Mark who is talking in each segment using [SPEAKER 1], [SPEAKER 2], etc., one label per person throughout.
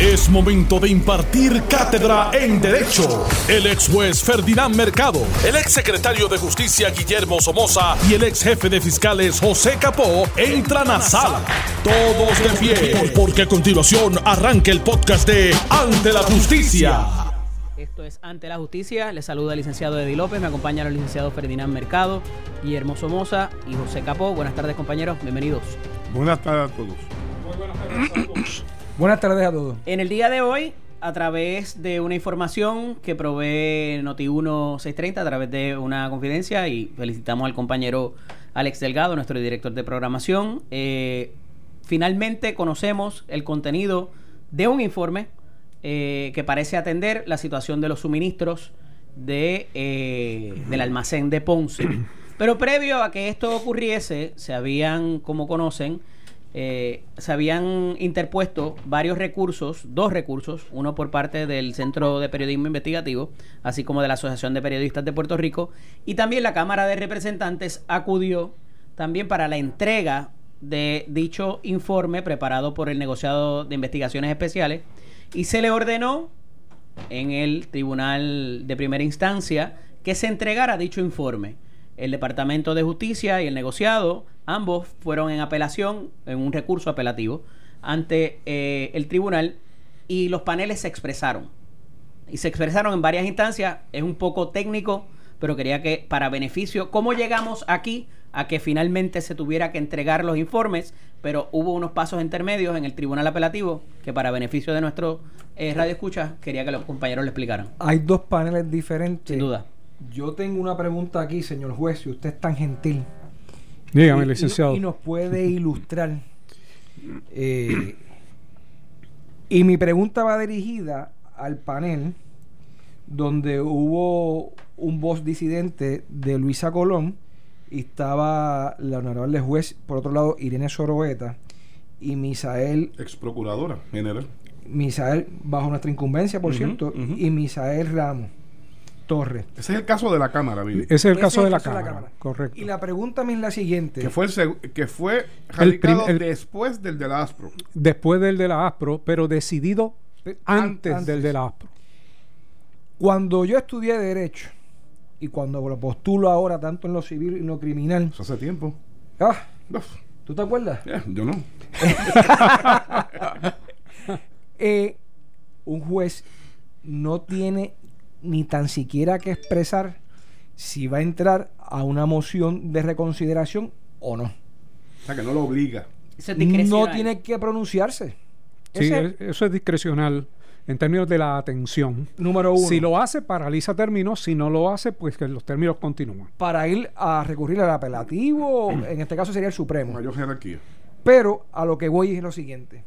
[SPEAKER 1] Es momento de impartir cátedra en Derecho. El ex juez Ferdinand Mercado, el ex secretario de Justicia Guillermo Somoza y el ex jefe de fiscales José Capó entran a sala. Todos de pie, porque a continuación arranca el podcast de Ante la Justicia.
[SPEAKER 2] Esto es Ante la Justicia. Les saluda el licenciado Eddie López. Me acompañan los licenciados Ferdinand Mercado, Guillermo Somoza y José Capó. Buenas tardes, compañeros. Bienvenidos.
[SPEAKER 3] Buenas tardes a todos.
[SPEAKER 4] Buenas tardes a todos.
[SPEAKER 2] En el día de hoy, a través de una información que provee Noti1 630, a través de una confidencia, y felicitamos al compañero Alex Delgado, nuestro director de programación, eh, finalmente conocemos el contenido de un informe eh, que parece atender la situación de los suministros de, eh, del almacén de Ponce. Pero previo a que esto ocurriese, se habían, como conocen, eh, se habían interpuesto varios recursos, dos recursos, uno por parte del Centro de Periodismo Investigativo, así como de la Asociación de Periodistas de Puerto Rico, y también la Cámara de Representantes acudió también para la entrega de dicho informe preparado por el negociado de investigaciones especiales y se le ordenó en el Tribunal de Primera Instancia que se entregara dicho informe. El Departamento de Justicia y el negociado Ambos fueron en apelación, en un recurso apelativo, ante eh, el tribunal y los paneles se expresaron. Y se expresaron en varias instancias, es un poco técnico, pero quería que para beneficio, ¿cómo llegamos aquí a que finalmente se tuviera que entregar los informes? Pero hubo unos pasos intermedios en el tribunal apelativo que para beneficio de nuestro eh, radio escucha quería que los compañeros le explicaran.
[SPEAKER 4] Hay dos paneles diferentes.
[SPEAKER 2] Sin duda.
[SPEAKER 4] Yo tengo una pregunta aquí, señor juez, si usted es tan gentil.
[SPEAKER 3] Dígame,
[SPEAKER 4] y,
[SPEAKER 3] licenciado.
[SPEAKER 4] Y, nos puede ilustrar. Eh, y mi pregunta va dirigida al panel donde hubo un voz disidente de Luisa Colón y estaba la honorable juez, por otro lado, Irene Soroeta y Misael.
[SPEAKER 3] Ex procuradora general.
[SPEAKER 4] Misael, bajo nuestra incumbencia, por cierto, y Misael Ramos Torres.
[SPEAKER 3] Ese es el caso de la Cámara, Vivi.
[SPEAKER 5] Ese es el
[SPEAKER 4] Ese
[SPEAKER 5] caso de la
[SPEAKER 4] caso
[SPEAKER 5] Cámara. Correcto.
[SPEAKER 4] Y la pregunta mía es la siguiente.
[SPEAKER 3] Que fue, el que fue
[SPEAKER 5] El
[SPEAKER 3] radicado
[SPEAKER 5] el-
[SPEAKER 3] después del de la ASPRO.
[SPEAKER 5] Después del de la ASPRO, pero decidido antes,
[SPEAKER 4] antes.
[SPEAKER 5] del de la ASPRO.
[SPEAKER 4] Cuando yo estudié Derecho y cuando lo postulo ahora, tanto en lo civil y en lo criminal,
[SPEAKER 3] Eso hace tiempo.
[SPEAKER 4] ah,
[SPEAKER 3] Uf,
[SPEAKER 4] ¿tú te acuerdas?
[SPEAKER 3] ya, yo no.
[SPEAKER 4] Eh, un juez no tiene ni tan siquiera que expresar si va a entrar a una moción de reconsideración o no.
[SPEAKER 3] O sea, que no lo obliga.
[SPEAKER 2] Eso es
[SPEAKER 4] No tiene que pronunciarse.
[SPEAKER 5] Sí,
[SPEAKER 4] Ese
[SPEAKER 5] eso es discrecional en términos de la atención.
[SPEAKER 4] número uno.
[SPEAKER 5] Si lo hace, paraliza términos. Si no lo hace, pues que los términos continúan.
[SPEAKER 4] para ir a recurrir al apelativo, en este caso sería el Supremo.
[SPEAKER 3] Mayor jerarquía.
[SPEAKER 4] Pero a lo que voy es lo siguiente.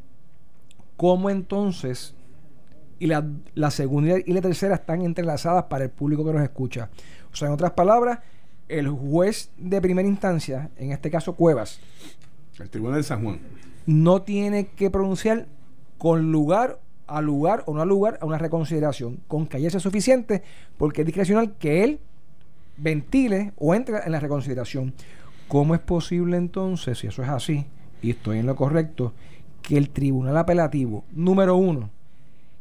[SPEAKER 4] ¿Cómo entonces, y la, la segunda y la tercera están entrelazadas para el público que nos escucha? O sea, en otras palabras, el juez de primera instancia, en este caso Cuevas,
[SPEAKER 3] El Tribunal de San Juan.
[SPEAKER 4] no tiene que pronunciar con lugar a lugar o no a lugar a una reconsideración. Con que haya suficiente, porque es discrecional que él ventile o entre en la reconsideración. ¿Cómo es posible entonces, si eso es así, y estoy en lo correcto, que el tribunal apelativo, número uno,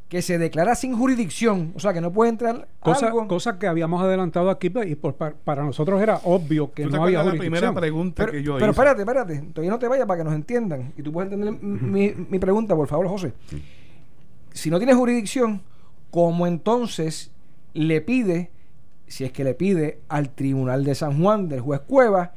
[SPEAKER 4] que se declara sin jurisdicción, o sea, que no puede entrar
[SPEAKER 5] Cosa,
[SPEAKER 4] algo...
[SPEAKER 5] cosa que habíamos adelantado aquí pues, y por- pa- para nosotros era obvio que
[SPEAKER 3] ¿Tú te
[SPEAKER 5] no había
[SPEAKER 3] la primera
[SPEAKER 5] jurisdicción.
[SPEAKER 3] pregunta
[SPEAKER 4] pero,
[SPEAKER 3] que yo
[SPEAKER 4] pero
[SPEAKER 3] hice?
[SPEAKER 4] espérate, espérate, todavía no te vayas para que nos entiendan. Y tú puedes entender mi, mi pregunta, por favor, José. Si no tiene jurisdicción, ¿cómo entonces le pide, si es que le pide al Tribunal de San Juan, del juez Cueva,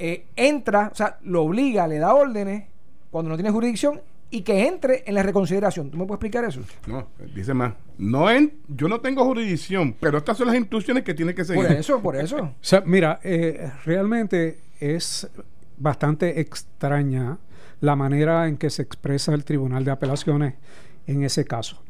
[SPEAKER 4] eh, entra, o sea, lo obliga, le da órdenes cuando no tiene jurisdicción y que entre en la reconsideración? ¿Tú me puedes explicar eso?
[SPEAKER 3] No, dice más. No en, yo no tengo jurisdicción, pero estas son las instrucciones que tiene que seguir.
[SPEAKER 4] Por eso, por eso.
[SPEAKER 5] O sea, mira, eh, realmente es bastante extraña la manera en que se expresa el Tribunal de Apelaciones en ese caso.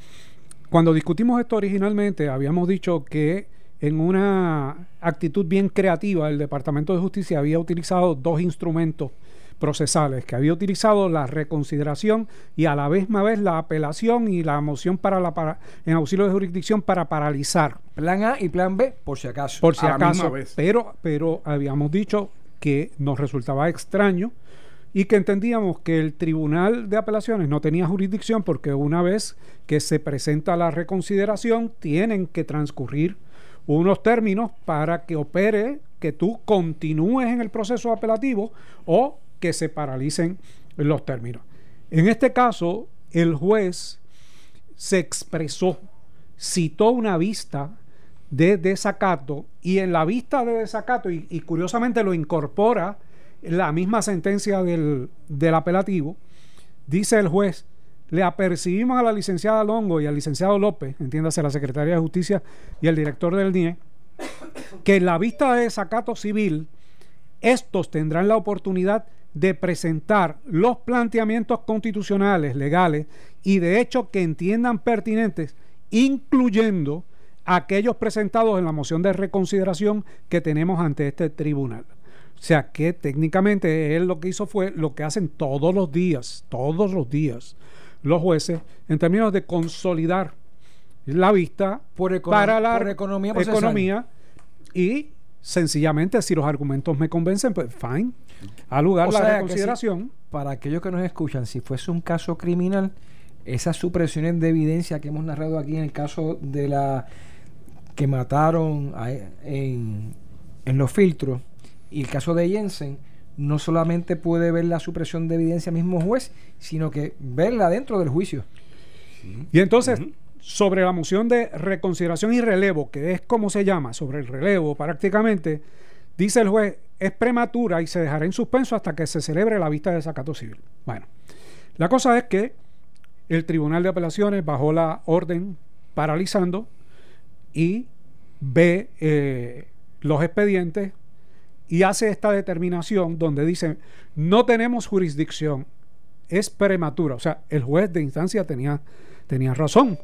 [SPEAKER 5] Cuando discutimos esto originalmente, habíamos dicho que en una actitud bien creativa, el Departamento de Justicia había utilizado dos instrumentos procesales, que había utilizado la reconsideración y a la misma vez la apelación y la moción para la para, en auxilio de jurisdicción para paralizar
[SPEAKER 4] Plan A y plan B, por si acaso.
[SPEAKER 5] por si
[SPEAKER 3] A la misma
[SPEAKER 5] acaso,
[SPEAKER 3] vez.
[SPEAKER 5] pero, pero habíamos dicho que nos resultaba extraño y que entendíamos que el Tribunal de Apelaciones no tenía jurisdicción porque una vez que se presenta la reconsideración tienen que transcurrir unos términos para que opere, que tú continúes en el proceso apelativo o que se paralicen los términos. En este caso, el juez se expresó, citó una vista de desacato y en la vista de desacato, y, curiosamente lo incorpora la misma sentencia del, del apelativo, dice el juez, le apercibimos a la licenciada Longo y al licenciado López, entiéndase la Secretaría de Justicia y el director del DIE, que en la vista de desacato civil, estos tendrán la oportunidad de presentar los planteamientos constitucionales, legales y de hecho que entiendan pertinentes, incluyendo aquellos presentados en la moción de reconsideración que tenemos ante este tribunal. O sea que técnicamente él lo que hizo fue lo que hacen todos los días, todos los días los jueces en términos de consolidar la vista
[SPEAKER 4] Por
[SPEAKER 5] para la
[SPEAKER 4] por economía
[SPEAKER 5] economía y sencillamente si los argumentos me convencen, pues fine, a lugar
[SPEAKER 4] O
[SPEAKER 5] la
[SPEAKER 4] sea,
[SPEAKER 5] reconsideración.
[SPEAKER 4] Para aquellos que nos escuchan, si fuese un caso criminal, esas supresiones de evidencia que hemos narrado aquí en el caso de la que mataron a- en, en los filtros y el caso de Jensen, no solamente puede ver la supresión de evidencia mismo juez, sino que verla dentro del juicio.
[SPEAKER 5] Y entonces, sobre la moción de reconsideración y relevo, que es como se llama, sobre el relevo prácticamente, dice el juez, es prematura y se dejará en suspenso hasta que se celebre la vista de desacato civil. Bueno, la cosa es que el Tribunal de Apelaciones bajó la orden paralizando y ve eh, los expedientes y hace esta determinación donde dice, no tenemos jurisdicción, es prematura. O sea, el juez de instancia tenía, tenía razón,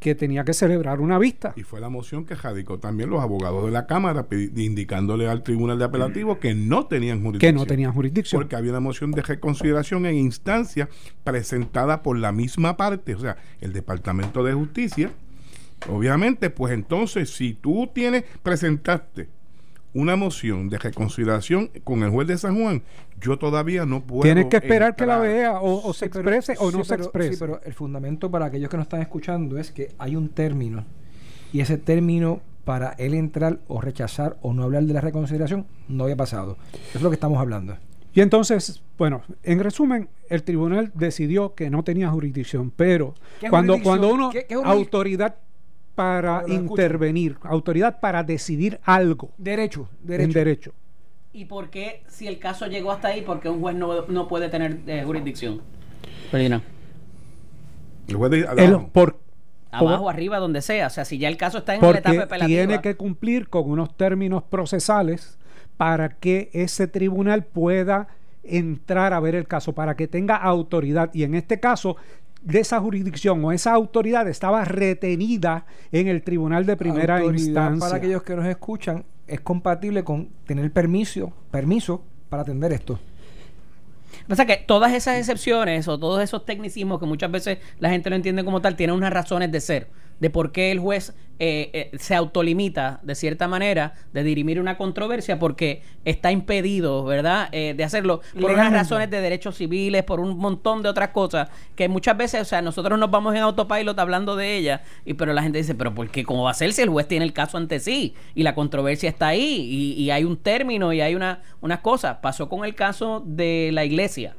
[SPEAKER 5] que tenía que celebrar una vista.
[SPEAKER 3] Y fue la moción que radicó también los abogados de la Cámara indicándole al Tribunal de Apelativo que no tenían
[SPEAKER 5] que
[SPEAKER 3] jurisdicción.
[SPEAKER 5] no tenían jurisdicción.
[SPEAKER 3] Porque había una moción de reconsideración en instancia presentada por la misma parte, o sea, el Departamento de Justicia. Obviamente, pues entonces, si tú tienes, presentaste una moción de reconsideración con el juez de San Juan, yo todavía no puedo.
[SPEAKER 5] Tienes que esperar que la vea o, o se
[SPEAKER 4] Sí, pero-
[SPEAKER 5] exprese o no
[SPEAKER 4] sí,
[SPEAKER 5] se
[SPEAKER 4] pero-
[SPEAKER 5] exprese.
[SPEAKER 4] Sí, pero el fundamento para aquellos que nos están escuchando es que hay un término y ese término para él entrar o rechazar o no hablar de la reconsideración no había pasado. Eso es lo que estamos hablando.
[SPEAKER 5] Y entonces, bueno, en resumen, el tribunal decidió que no tenía jurisdicción, pero
[SPEAKER 4] ¿Qué
[SPEAKER 5] cuando,
[SPEAKER 4] jurisdicción?
[SPEAKER 5] cuando uno,
[SPEAKER 4] ¿Qué- qué
[SPEAKER 5] autoridad para intervenir, autoridad para decidir algo
[SPEAKER 4] Derecho,
[SPEAKER 5] en
[SPEAKER 4] derecho.
[SPEAKER 5] derecho.
[SPEAKER 2] ¿Y por qué, si el caso llegó hasta ahí, por qué un juez no, no puede tener eh, jurisdicción? Perdina.
[SPEAKER 3] El juez de-
[SPEAKER 5] El- por,
[SPEAKER 2] Abajo,
[SPEAKER 5] por-
[SPEAKER 2] arriba, donde sea. O sea, si ya el caso está en la etapa
[SPEAKER 5] porque
[SPEAKER 2] apelativa.
[SPEAKER 5] tiene que cumplir con unos términos procesales para que ese tribunal pueda entrar a ver el caso, para que tenga autoridad. Y en este caso, de esa jurisdicción o esa autoridad estaba retenida en el tribunal de primera
[SPEAKER 4] Autoridad,
[SPEAKER 5] instancia.
[SPEAKER 4] Para aquellos que nos escuchan, es compatible con tener permiso, permiso para atender esto.
[SPEAKER 2] O sea que todas esas excepciones o todos esos tecnicismos que muchas veces la gente lo entiende como tal, tienen unas razones de ser, de por qué el juez eh, eh, se autolimita de cierta manera de dirimir una controversia porque está impedido, ¿verdad?, Eh, de hacerlo por unas razones de derechos civiles, por un montón de otras cosas que muchas veces, o sea, nosotros nos vamos en autopilot hablando de ellas, y pero la gente dice, pero ¿por qué? ¿Cómo va a ser si el juez tiene el caso ante sí y la controversia está ahí y, y hay un término y hay una, unas cosas? Pasó con el caso de la iglesia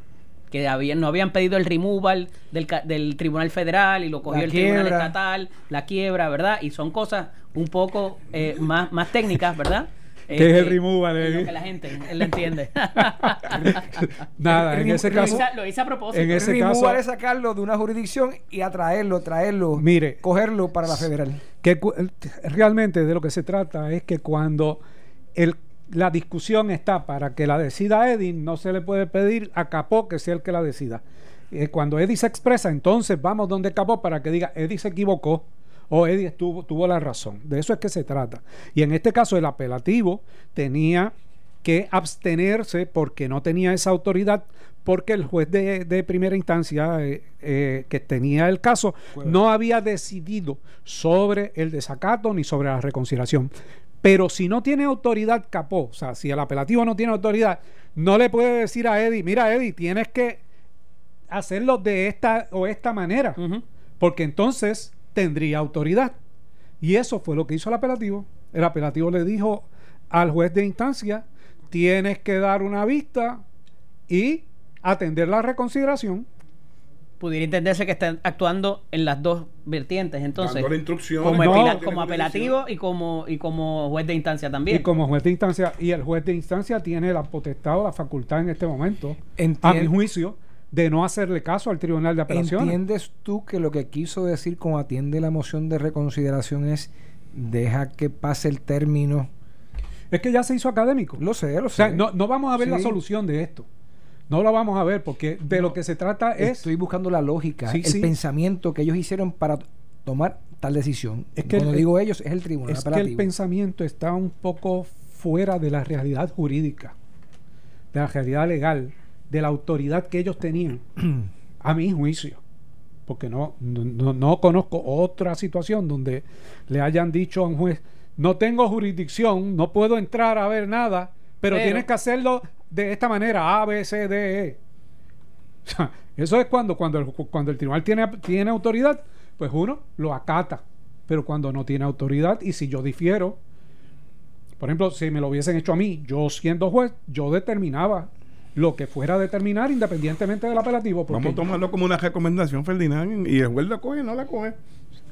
[SPEAKER 2] que habían, no habían pedido el removal del, ca- del Tribunal Federal y lo cogió
[SPEAKER 4] La
[SPEAKER 2] el Tribunal. Estatal, la quiebra, ¿verdad? Y son cosas un poco eh, más, más técnicas, ¿verdad?
[SPEAKER 5] ¿Qué es el
[SPEAKER 2] Eh,
[SPEAKER 5] removal,
[SPEAKER 2] lo
[SPEAKER 5] eh?
[SPEAKER 2] que la gente él lo entiende.
[SPEAKER 5] Nada, en ese
[SPEAKER 2] lo,
[SPEAKER 5] caso,
[SPEAKER 2] hice, lo hice a propósito.
[SPEAKER 5] en ese
[SPEAKER 4] Removal
[SPEAKER 5] caso-
[SPEAKER 4] es sacarlo de una jurisdicción y atraerlo, traerlo,
[SPEAKER 5] Mire.
[SPEAKER 4] cogerlo para la federal.
[SPEAKER 5] que realmente de lo que se trata es que cuando el, la discusión está para que la decida Eddie, no se le puede pedir a Capó que sea el que la decida. Eh, cuando Eddie se expresa, entonces vamos donde Capó para que diga Eddie se equivocó o Eddie estuvo, tuvo la razón. De eso es que se trata. Y en este caso el apelativo tenía que abstenerse porque no tenía esa autoridad porque el juez de, de primera instancia eh, eh, que tenía el caso no había decidido sobre el desacato ni sobre la reconciliación. Pero si no tiene autoridad capó, o sea, si el apelativo no tiene autoridad, no le puede decir a Eddie, mira Eddie, tienes que hacerlo de esta o esta manera, porque entonces tendría autoridad. Y eso fue lo que hizo el apelativo. El apelativo le dijo al juez de instancia, tienes que dar una vista y atender la reconsideración.
[SPEAKER 2] Pudiera entenderse que están actuando en las dos vertientes, entonces. Como,
[SPEAKER 5] No,
[SPEAKER 2] apelativo y como, y como juez de instancia también.
[SPEAKER 5] Y como juez de instancia, y el juez de instancia tiene la potestad o la facultad en este momento, a mi juicio, de no hacerle caso al Tribunal de Apelaciones.
[SPEAKER 4] ¿Entiendes tú que lo que quiso decir con atiende la moción de reconsideración es deja que pase el término?
[SPEAKER 5] Es que ya se hizo académico.
[SPEAKER 4] Lo sé, lo
[SPEAKER 5] o
[SPEAKER 4] sé.
[SPEAKER 5] sea, no, no vamos a ver la solución de esto. No la vamos a ver porque de lo que se trata es...
[SPEAKER 4] Estoy buscando la lógica,
[SPEAKER 5] Sí,
[SPEAKER 4] el
[SPEAKER 5] sí.
[SPEAKER 4] pensamiento que ellos hicieron para tomar tal decisión.
[SPEAKER 5] Es que
[SPEAKER 4] Cuando
[SPEAKER 5] el-
[SPEAKER 4] digo ellos, es el tribunal
[SPEAKER 5] es que el pensamiento está un poco fuera de la realidad jurídica, de la realidad legal, de la autoridad que ellos tenían, a mi juicio. Porque no, no, no- no conozco otra situación donde le hayan dicho a un juez, no tengo jurisdicción, no puedo entrar a ver nada, pero,
[SPEAKER 2] Pero-
[SPEAKER 5] tienes que hacerlo de esta manera, A, B, C, D, E. Eso es cuando, cuando, el, cuando el tribunal tiene, tiene autoridad, pues uno lo acata. Pero cuando no tiene autoridad, y si yo difiero, por ejemplo, si me lo hubiesen hecho a mí, yo siendo juez, yo determinaba lo que fuera a determinar independientemente del apelativo.
[SPEAKER 3] Vamos a tomarlo como una recomendación, Ferdinand, y el juez la coge, no la coge.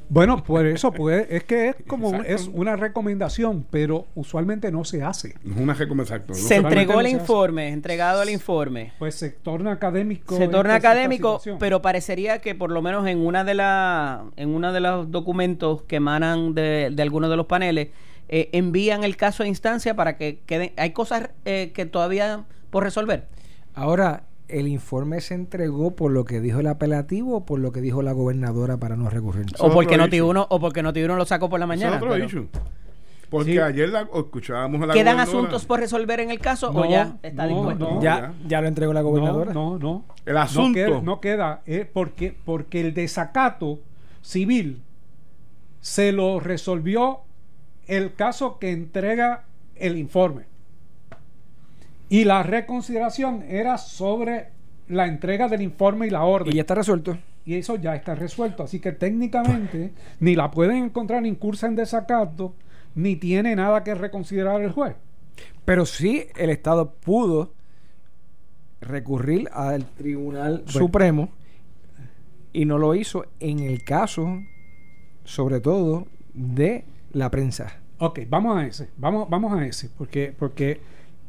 [SPEAKER 5] Bueno, por eso puede, es que es como un-
[SPEAKER 3] Exacto.
[SPEAKER 5] es una recomendación, pero usualmente no se hace.
[SPEAKER 3] No es una recomendación.
[SPEAKER 2] se entregó
[SPEAKER 5] no
[SPEAKER 2] el
[SPEAKER 5] hace.
[SPEAKER 2] informe, entregado el informe.
[SPEAKER 5] Pues se torna académico.
[SPEAKER 2] Se torna académico, pero parecería que por lo menos en una de las en uno de los documentos que emanan de, de algunos de los paneles eh, envían el caso a instancia para que queden hay cosas eh, que todavía por resolver.
[SPEAKER 4] Ahora, ¿el informe se entregó por lo que dijo el apelativo o por lo que dijo la gobernadora para no recurrir?
[SPEAKER 2] O porque Noti uno o porque Noti uno lo sacó por la mañana.
[SPEAKER 3] otro
[SPEAKER 2] pero-
[SPEAKER 3] issue. Porque
[SPEAKER 5] Sí.
[SPEAKER 3] ayer la, escuchábamos a la
[SPEAKER 2] ¿Quedan
[SPEAKER 3] gobernadora.
[SPEAKER 2] asuntos por resolver en el caso
[SPEAKER 5] No,
[SPEAKER 2] o ya está
[SPEAKER 5] no,
[SPEAKER 2] dispuesto?
[SPEAKER 5] no.
[SPEAKER 4] Ya, ya lo entregó la gobernadora.
[SPEAKER 5] No, no, no.
[SPEAKER 3] El
[SPEAKER 5] No
[SPEAKER 3] asunto.
[SPEAKER 5] queda, no queda, eh, porque, porque el desacato civil se lo resolvió el caso que entrega el informe. Y la reconsideración era sobre la entrega del informe y la orden.
[SPEAKER 4] Y ya está resuelto.
[SPEAKER 5] Y eso ya está resuelto. Así que técnicamente ni la pueden encontrar incursa en desacato, ni tiene nada que reconsiderar el juez.
[SPEAKER 4] Pero sí, el Estado pudo recurrir al Tribunal
[SPEAKER 5] Bueno.
[SPEAKER 4] Supremo y no lo hizo en el caso, sobre todo, de la prensa.
[SPEAKER 5] Ok, vamos a ese, vamos, vamos a ese, porque, porque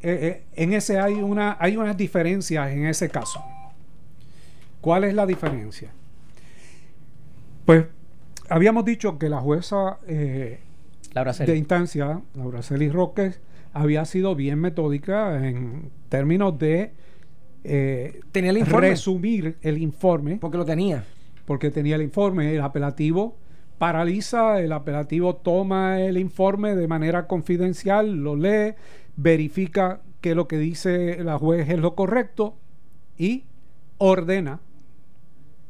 [SPEAKER 5] eh, eh, en ese hay una, hay unas diferencias en ese caso. ¿Cuál es la diferencia? Pues habíamos dicho que la jueza eh,
[SPEAKER 2] Laura
[SPEAKER 5] de instancia, Laura Celis Roques, había sido bien metódica en términos de eh,
[SPEAKER 4] Tenía el informe.
[SPEAKER 5] resumir el informe
[SPEAKER 4] Porque lo tenía.
[SPEAKER 5] porque tenía el informe, el apelativo paraliza, el apelativo toma el informe de manera confidencial, lo lee, verifica que lo que dice la juez es lo correcto y ordena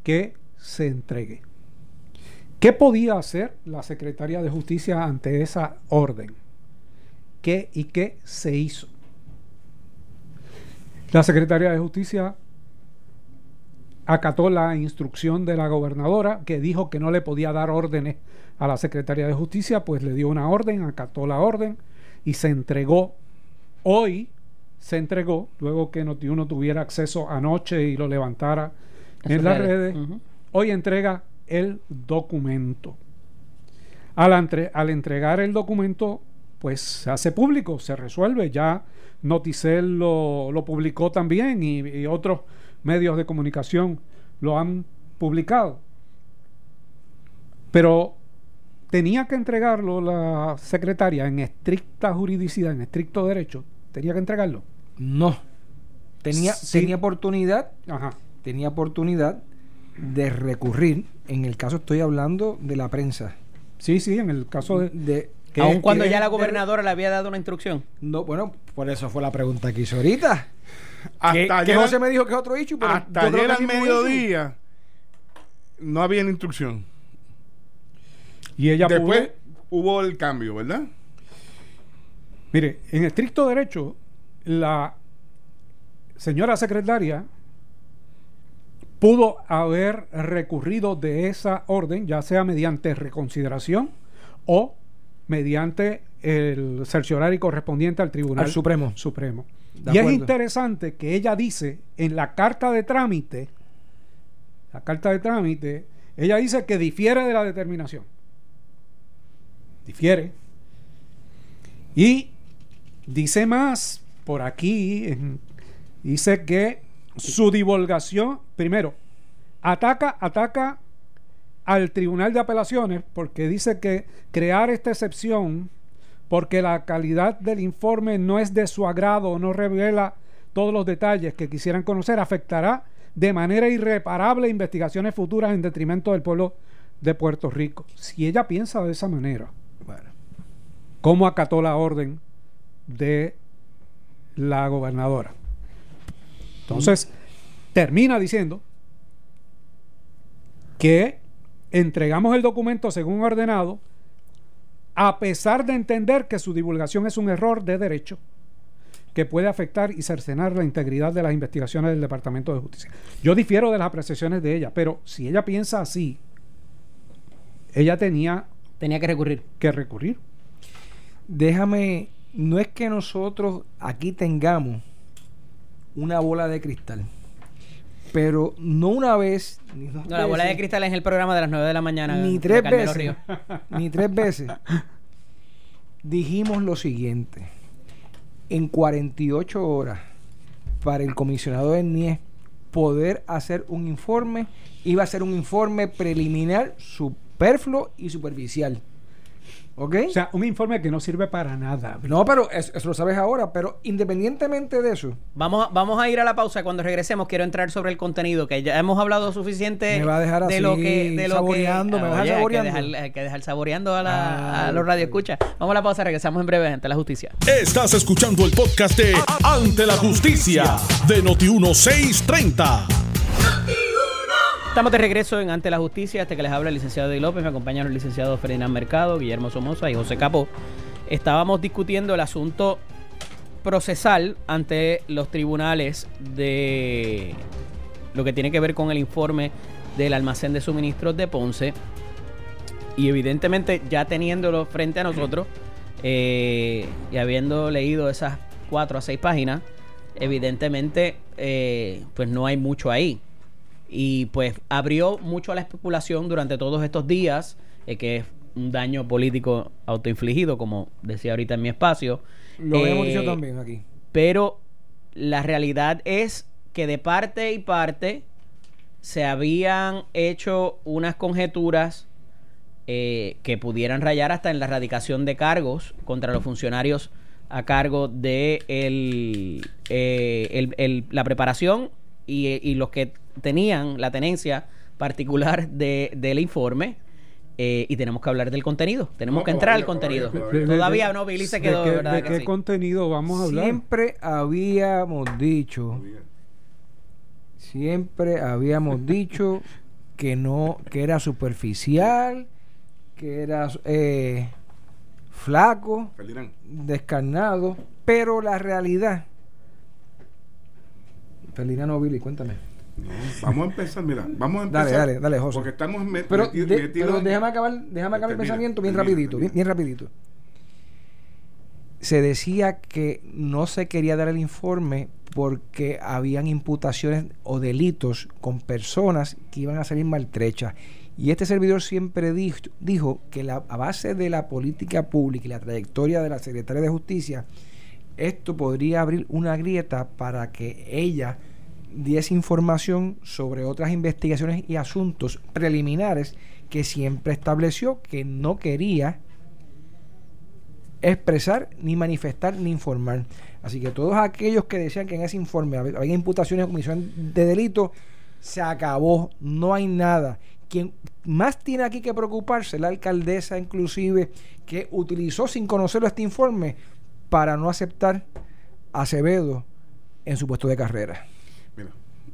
[SPEAKER 5] que se entregue. ¿Qué podía hacer la secretaria de justicia ante esa orden? ¿Qué y qué se hizo? La secretaria de justicia acató la instrucción de la gobernadora que dijo que no le podía dar órdenes a la secretaria de justicia, pues le dio una orden, acató la orden y se entregó. Hoy se entregó, luego que Notiuno tuviera acceso anoche y lo levantara
[SPEAKER 2] En
[SPEAKER 5] las
[SPEAKER 2] redes.
[SPEAKER 5] hoy entrega el documento. Al, entre- al entregar el documento, pues se hace público, se resuelve. Ya Noticel lo, lo publicó también y, y otros medios de comunicación lo han publicado. Pero tenía que entregarlo la secretaria en estricta juridicidad, en estricto derecho. Tenía que entregarlo.
[SPEAKER 4] No. Tenía,
[SPEAKER 5] Sí.
[SPEAKER 4] tenía oportunidad,
[SPEAKER 5] Ajá.
[SPEAKER 4] tenía oportunidad de recurrir. En el caso estoy hablando de la prensa.
[SPEAKER 5] Sí, sí, en el caso de...
[SPEAKER 4] De, que-
[SPEAKER 2] Aun cuando ya la
[SPEAKER 4] de-
[SPEAKER 2] gobernadora le había dado una instrucción.
[SPEAKER 4] No, bueno, por eso fue la pregunta que hizo ahorita.
[SPEAKER 3] Hasta
[SPEAKER 4] que, que
[SPEAKER 3] ayer,
[SPEAKER 4] José me dijo que es otro issue, pero
[SPEAKER 3] hasta ayer al mediodía no había la instrucción.
[SPEAKER 5] Y ella
[SPEAKER 3] Después
[SPEAKER 5] pudo-
[SPEAKER 3] hubo el cambio, ¿verdad?
[SPEAKER 5] Mire, en estricto derecho, la señora secretaria pudo haber recurrido de esa orden, ya sea mediante reconsideración o mediante el cerciorario correspondiente al Tribunal
[SPEAKER 4] Al Supremo.
[SPEAKER 5] Supremo.
[SPEAKER 4] De
[SPEAKER 5] y es interesante que ella dice en la carta de trámite, la carta de trámite, ella dice que difiere de la determinación. Difiere. Y dice más por aquí, en- dice que su divulgación, primero, ataca, ataca al Tribunal de Apelaciones porque dice que crear esta excepción porque la calidad del informe no es de su agrado o no revela todos los detalles que quisieran conocer, afectará de manera irreparable investigaciones futuras en detrimento del pueblo de Puerto Rico. Si ella piensa de esa manera,
[SPEAKER 4] Bueno.
[SPEAKER 5] ¿cómo acató la orden de la gobernadora? Entonces, termina diciendo que entregamos el documento según ordenado, a pesar de entender que su divulgación es un error de derecho que puede afectar y cercenar la integridad de las investigaciones del Departamento de Justicia. Yo difiero de las apreciaciones de ella, pero si ella piensa así, ella tenía
[SPEAKER 2] Tenía que recurrir.
[SPEAKER 5] que recurrir.
[SPEAKER 4] Déjame, no es que nosotros aquí tengamos una bola de cristal, pero no una vez, ni dos
[SPEAKER 2] No, la bola de cristal es el programa de las 9 de la mañana.
[SPEAKER 4] ni tres veces, ni tres veces, dijimos lo siguiente. En 48 horas, para el comisionado de NIE poder hacer un informe, iba a ser un informe preliminar, superfluo y superficial. ¿Ok?
[SPEAKER 5] O sea, un informe que no sirve para nada.
[SPEAKER 4] no, pero eso, eso lo sabes ahora, pero independientemente de eso,
[SPEAKER 2] Vamos, a- vamos a ir a la pausa. Cuando regresemos, quiero entrar sobre el contenido, que ya hemos hablado suficiente
[SPEAKER 4] Me va a dejar
[SPEAKER 2] de
[SPEAKER 4] así,
[SPEAKER 2] lo que. De lo
[SPEAKER 4] saboreando,
[SPEAKER 2] que,
[SPEAKER 4] me vas a dejar
[SPEAKER 2] hay que
[SPEAKER 4] saboreando.
[SPEAKER 2] dejar- Hay que dejar saboreando a, la,
[SPEAKER 4] Ah,
[SPEAKER 2] a los radioescuchas. Vamos a la pausa, regresamos en breve ante la justicia.
[SPEAKER 1] Estás escuchando el podcast de Ante la Justicia de Noti1630.
[SPEAKER 2] Estamos de regreso en Ante la Justicia. Este que les habla el licenciado Di López. Me acompañan los licenciados Ferdinand Mercado, Guillermo Somoza y José Capó. Estábamos discutiendo el asunto procesal ante los tribunales de lo que tiene que ver con el informe del almacén de suministros de Ponce. Y evidentemente ya teniéndolo frente a nosotros eh, y habiendo leído esas cuatro a seis páginas, evidentemente eh, pues no hay mucho ahí. Y pues abrió mucho a la especulación durante todos estos días, eh, que es un daño político autoinfligido, como decía ahorita en mi espacio.
[SPEAKER 4] lo hemos
[SPEAKER 2] Eh,
[SPEAKER 4] dicho también aquí.
[SPEAKER 2] pero la realidad es que de parte y parte se habían hecho unas conjeturas eh, que pudieran rayar hasta en la erradicación de cargos contra los funcionarios a cargo de el, eh, el- el- la preparación y, y los que tenían la tenencia particular de, del informe. eh, y tenemos que hablar del contenido. Tenemos
[SPEAKER 3] No,
[SPEAKER 2] que entrar al contenido.
[SPEAKER 3] todavía,
[SPEAKER 5] De- de-
[SPEAKER 2] Todavía
[SPEAKER 5] de-
[SPEAKER 2] no, Billy se
[SPEAKER 5] ¿de
[SPEAKER 2] quedó,
[SPEAKER 5] qué-
[SPEAKER 2] ¿verdad
[SPEAKER 5] ¿De
[SPEAKER 2] que
[SPEAKER 5] qué
[SPEAKER 2] sí?
[SPEAKER 5] contenido vamos a hablar?
[SPEAKER 4] Siempre habíamos dicho, siempre habíamos dicho que no, que era superficial, que era eh, flaco, descarnado, pero la realidad. Ferdinand Billy, cuéntame.
[SPEAKER 3] No, vamos a empezar, mira, vamos a empezar.
[SPEAKER 4] Dale, dale, dale, José.
[SPEAKER 3] Porque estamos me-
[SPEAKER 4] Pero, de-
[SPEAKER 3] metidos
[SPEAKER 4] pero déjame acabar, déjame acabar el pensamiento bien
[SPEAKER 3] termina,
[SPEAKER 4] rapidito, bien, rapidito. Se decía que no se quería dar el informe porque habían imputaciones o delitos con personas que iban a salir maltrechas. Y este servidor siempre dijo, dijo que la, a base de la política pública y la trayectoria de la secretaria de Justicia, esto podría abrir una grieta para que ella diese información sobre otras investigaciones y asuntos preliminares que siempre estableció que no quería expresar, ni manifestar, ni informar. Así que todos aquellos que decían que en ese informe hab- había imputaciones de comisión de delito, se acabó, no hay nada. Quien más tiene aquí que preocuparse, la alcaldesa inclusive, que utilizó sin conocerlo este informe para no aceptar a Acevedo en su puesto de carrera.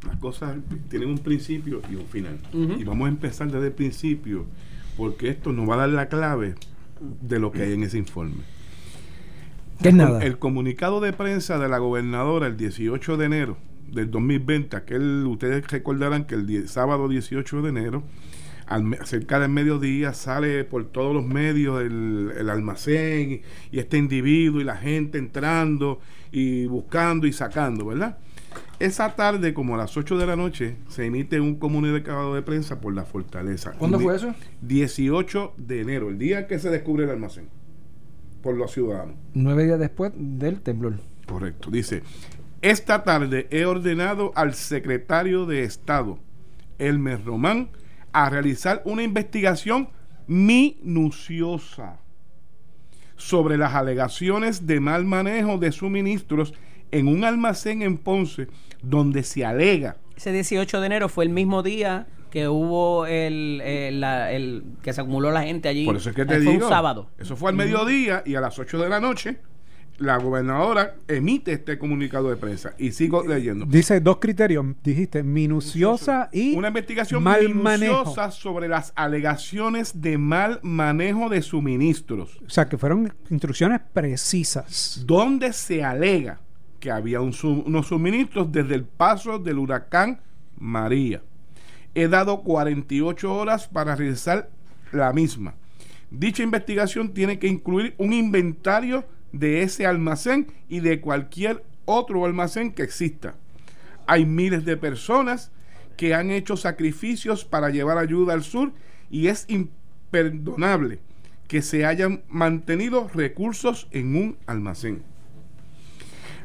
[SPEAKER 3] Las cosas tienen un principio y un final. Y vamos a empezar desde el principio, porque esto nos va a dar la clave de lo que hay en ese informe.
[SPEAKER 4] ¿Qué es nada?
[SPEAKER 3] El comunicado de prensa de la gobernadora el 18 de enero del 2020, aquel, ustedes recordarán que el die- sábado 18 de enero, al, cerca del mediodía, sale por todos los medios el, el almacén y, y este individuo y la gente entrando y buscando y sacando, ¿verdad? Esa tarde, como a las 8 de la noche, se emite un comunicado de prensa por la fortaleza.
[SPEAKER 4] ¿Cuándo fue eso?
[SPEAKER 3] 18 de enero, el día que se descubre el almacén por los ciudadanos.
[SPEAKER 4] Nueve días después del temblor.
[SPEAKER 3] Correcto. Dice, esta tarde he ordenado al secretario de Estado, Elmer Román, a realizar una investigación minuciosa sobre las alegaciones de mal manejo de suministros en un almacén en Ponce donde se alega
[SPEAKER 2] Ese 18 de enero fue el mismo día que hubo el, el- la- el- que se acumuló la gente allí.
[SPEAKER 3] Por eso es que te
[SPEAKER 2] Eh, fue
[SPEAKER 3] digo.
[SPEAKER 2] un sábado.
[SPEAKER 3] Eso fue al mediodía y a las 8 de la noche la gobernadora emite este comunicado de prensa. Y sigo leyendo.
[SPEAKER 5] Dice dos criterios, dijiste, minuciosa y
[SPEAKER 3] Una investigación
[SPEAKER 5] mal manejo.
[SPEAKER 3] minuciosa sobre las alegaciones de mal manejo de suministros,
[SPEAKER 5] O sea, que fueron instrucciones precisas.
[SPEAKER 3] donde se alega que había unos suministros desde el paso del huracán María. He dado 48 horas para realizar la misma. Dicha investigación tiene que incluir un inventario de ese almacén y de cualquier otro almacén que exista. Hay miles de personas que han hecho sacrificios para llevar ayuda al sur y es imperdonable que se hayan mantenido recursos en un almacén.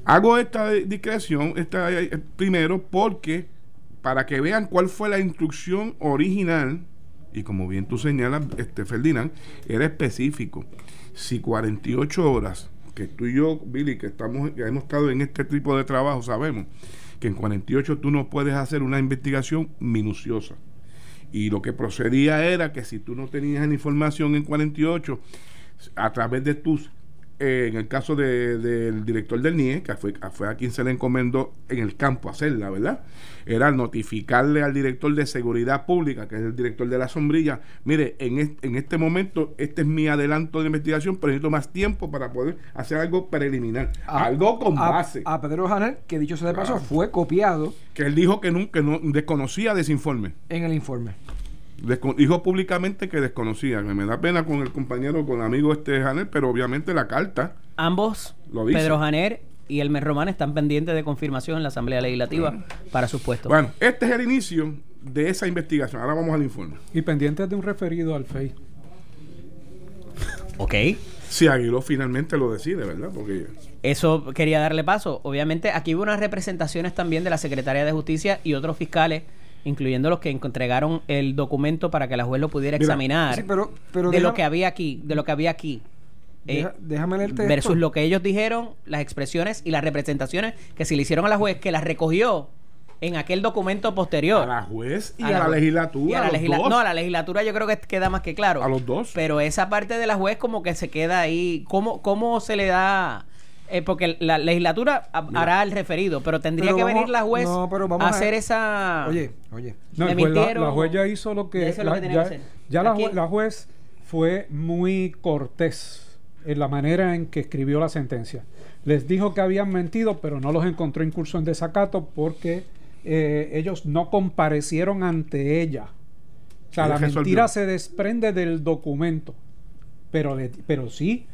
[SPEAKER 3] Hago esta discreción esta, eh, primero porque para que vean cuál fue la instrucción original y como bien tú señalas, este Ferdinand, era específico. Si 48 horas, que tú y yo, Billy, que estamos, que hemos estado en este tipo de trabajo, sabemos que en 48 tú no puedes hacer una investigación minuciosa. Y lo que procedía era que si tú no tenías la información en 48, a través de tus, eh, en el caso de- del director del NIE, que fue, fue a quien se le encomendó en el campo hacerla, ¿verdad? Era notificarle al director de seguridad pública, que es el director de la sombrilla, mire, en, est- en este momento, este es mi adelanto de investigación, pero necesito más tiempo para poder hacer algo preliminar,
[SPEAKER 4] A-
[SPEAKER 3] algo con
[SPEAKER 4] a-
[SPEAKER 3] base.
[SPEAKER 4] A, Pedro Janel, que dicho sea de paso,
[SPEAKER 3] Claro.
[SPEAKER 4] fue copiado
[SPEAKER 3] que él dijo que nunca no, desconocía de ese informe.
[SPEAKER 4] en el informe.
[SPEAKER 3] Dijo públicamente que desconocía. Me, me da pena con el compañero, con el amigo este Janel, pero obviamente la carta
[SPEAKER 2] Ambos,
[SPEAKER 3] Lo dice.
[SPEAKER 2] Pedro Janer y Elmer Román, están pendientes de confirmación en la Asamblea Legislativa para sus puestos.
[SPEAKER 3] Bueno, este es el inicio de esa investigación. Ahora vamos al informe.
[SPEAKER 5] Y pendientes de un referido al FEI.
[SPEAKER 2] ok.
[SPEAKER 3] Si Aguiló finalmente lo decide, ¿verdad? Porque
[SPEAKER 2] Eso quería darle paso. Obviamente, aquí hubo unas representaciones también de la Secretaría de Justicia y otros fiscales, incluyendo los que entregaron el documento para que la juez lo pudiera
[SPEAKER 3] Mira,
[SPEAKER 2] examinar.
[SPEAKER 4] Sí, pero, pero
[SPEAKER 2] de lo que había aquí, de lo que había aquí. Eh,
[SPEAKER 4] deja- déjame leerte
[SPEAKER 2] versus
[SPEAKER 4] esto.
[SPEAKER 2] lo que ellos dijeron, las expresiones y las representaciones que se le hicieron a la juez, que las recogió en aquel documento posterior.
[SPEAKER 3] a la juez y
[SPEAKER 2] A
[SPEAKER 3] a, la, legislatura.
[SPEAKER 2] Y a la
[SPEAKER 3] los
[SPEAKER 2] legisla-
[SPEAKER 3] dos.
[SPEAKER 2] No, a la legislatura yo creo que queda más que claro.
[SPEAKER 3] A los dos.
[SPEAKER 2] Pero esa parte de la juez como que se queda ahí. ¿Cómo, cómo se le da...? Eh, porque la legislatura ha- hará el referido, pero tendría
[SPEAKER 4] Pero
[SPEAKER 2] que
[SPEAKER 4] vamos-
[SPEAKER 2] venir la juez
[SPEAKER 4] no, pero vamos
[SPEAKER 2] a
[SPEAKER 4] a-
[SPEAKER 2] hacer esa...
[SPEAKER 4] Oye, oye.
[SPEAKER 5] No, juez- la, la juez ya hizo lo que.
[SPEAKER 2] Ya hizo lo
[SPEAKER 5] la-
[SPEAKER 2] que tenía
[SPEAKER 5] ya
[SPEAKER 2] que hacer.
[SPEAKER 5] ya la,
[SPEAKER 2] Aquí-
[SPEAKER 5] jue- la juez fue muy cortés en la manera en que escribió la sentencia. Les dijo que habían mentido, pero no los encontró en curso en desacato porque eh, ellos no comparecieron ante ella. O sea, la
[SPEAKER 3] resolvió.
[SPEAKER 5] mentira se desprende del documento, pero, le- pero sí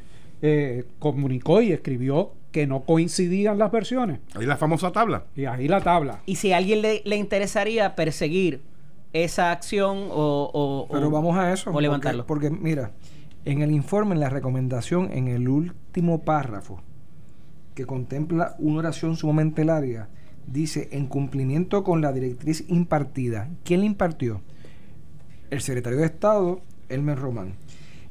[SPEAKER 5] eh, comunicó y escribió que no coincidían las versiones.
[SPEAKER 3] Ahí la famosa tabla.
[SPEAKER 5] Y ahí la tabla.
[SPEAKER 2] Y si a alguien le, le interesaría perseguir esa acción o... o-
[SPEAKER 4] Pero
[SPEAKER 2] o-
[SPEAKER 4] vamos a eso.
[SPEAKER 2] O
[SPEAKER 4] porque-
[SPEAKER 2] levantarlo.
[SPEAKER 4] Porque, mira, en el informe, en la recomendación, en el último párrafo, que contempla una oración sumamente larga, dice, en cumplimiento con la directriz impartida. ¿Quién la impartió? El secretario de Estado, Elmer Román.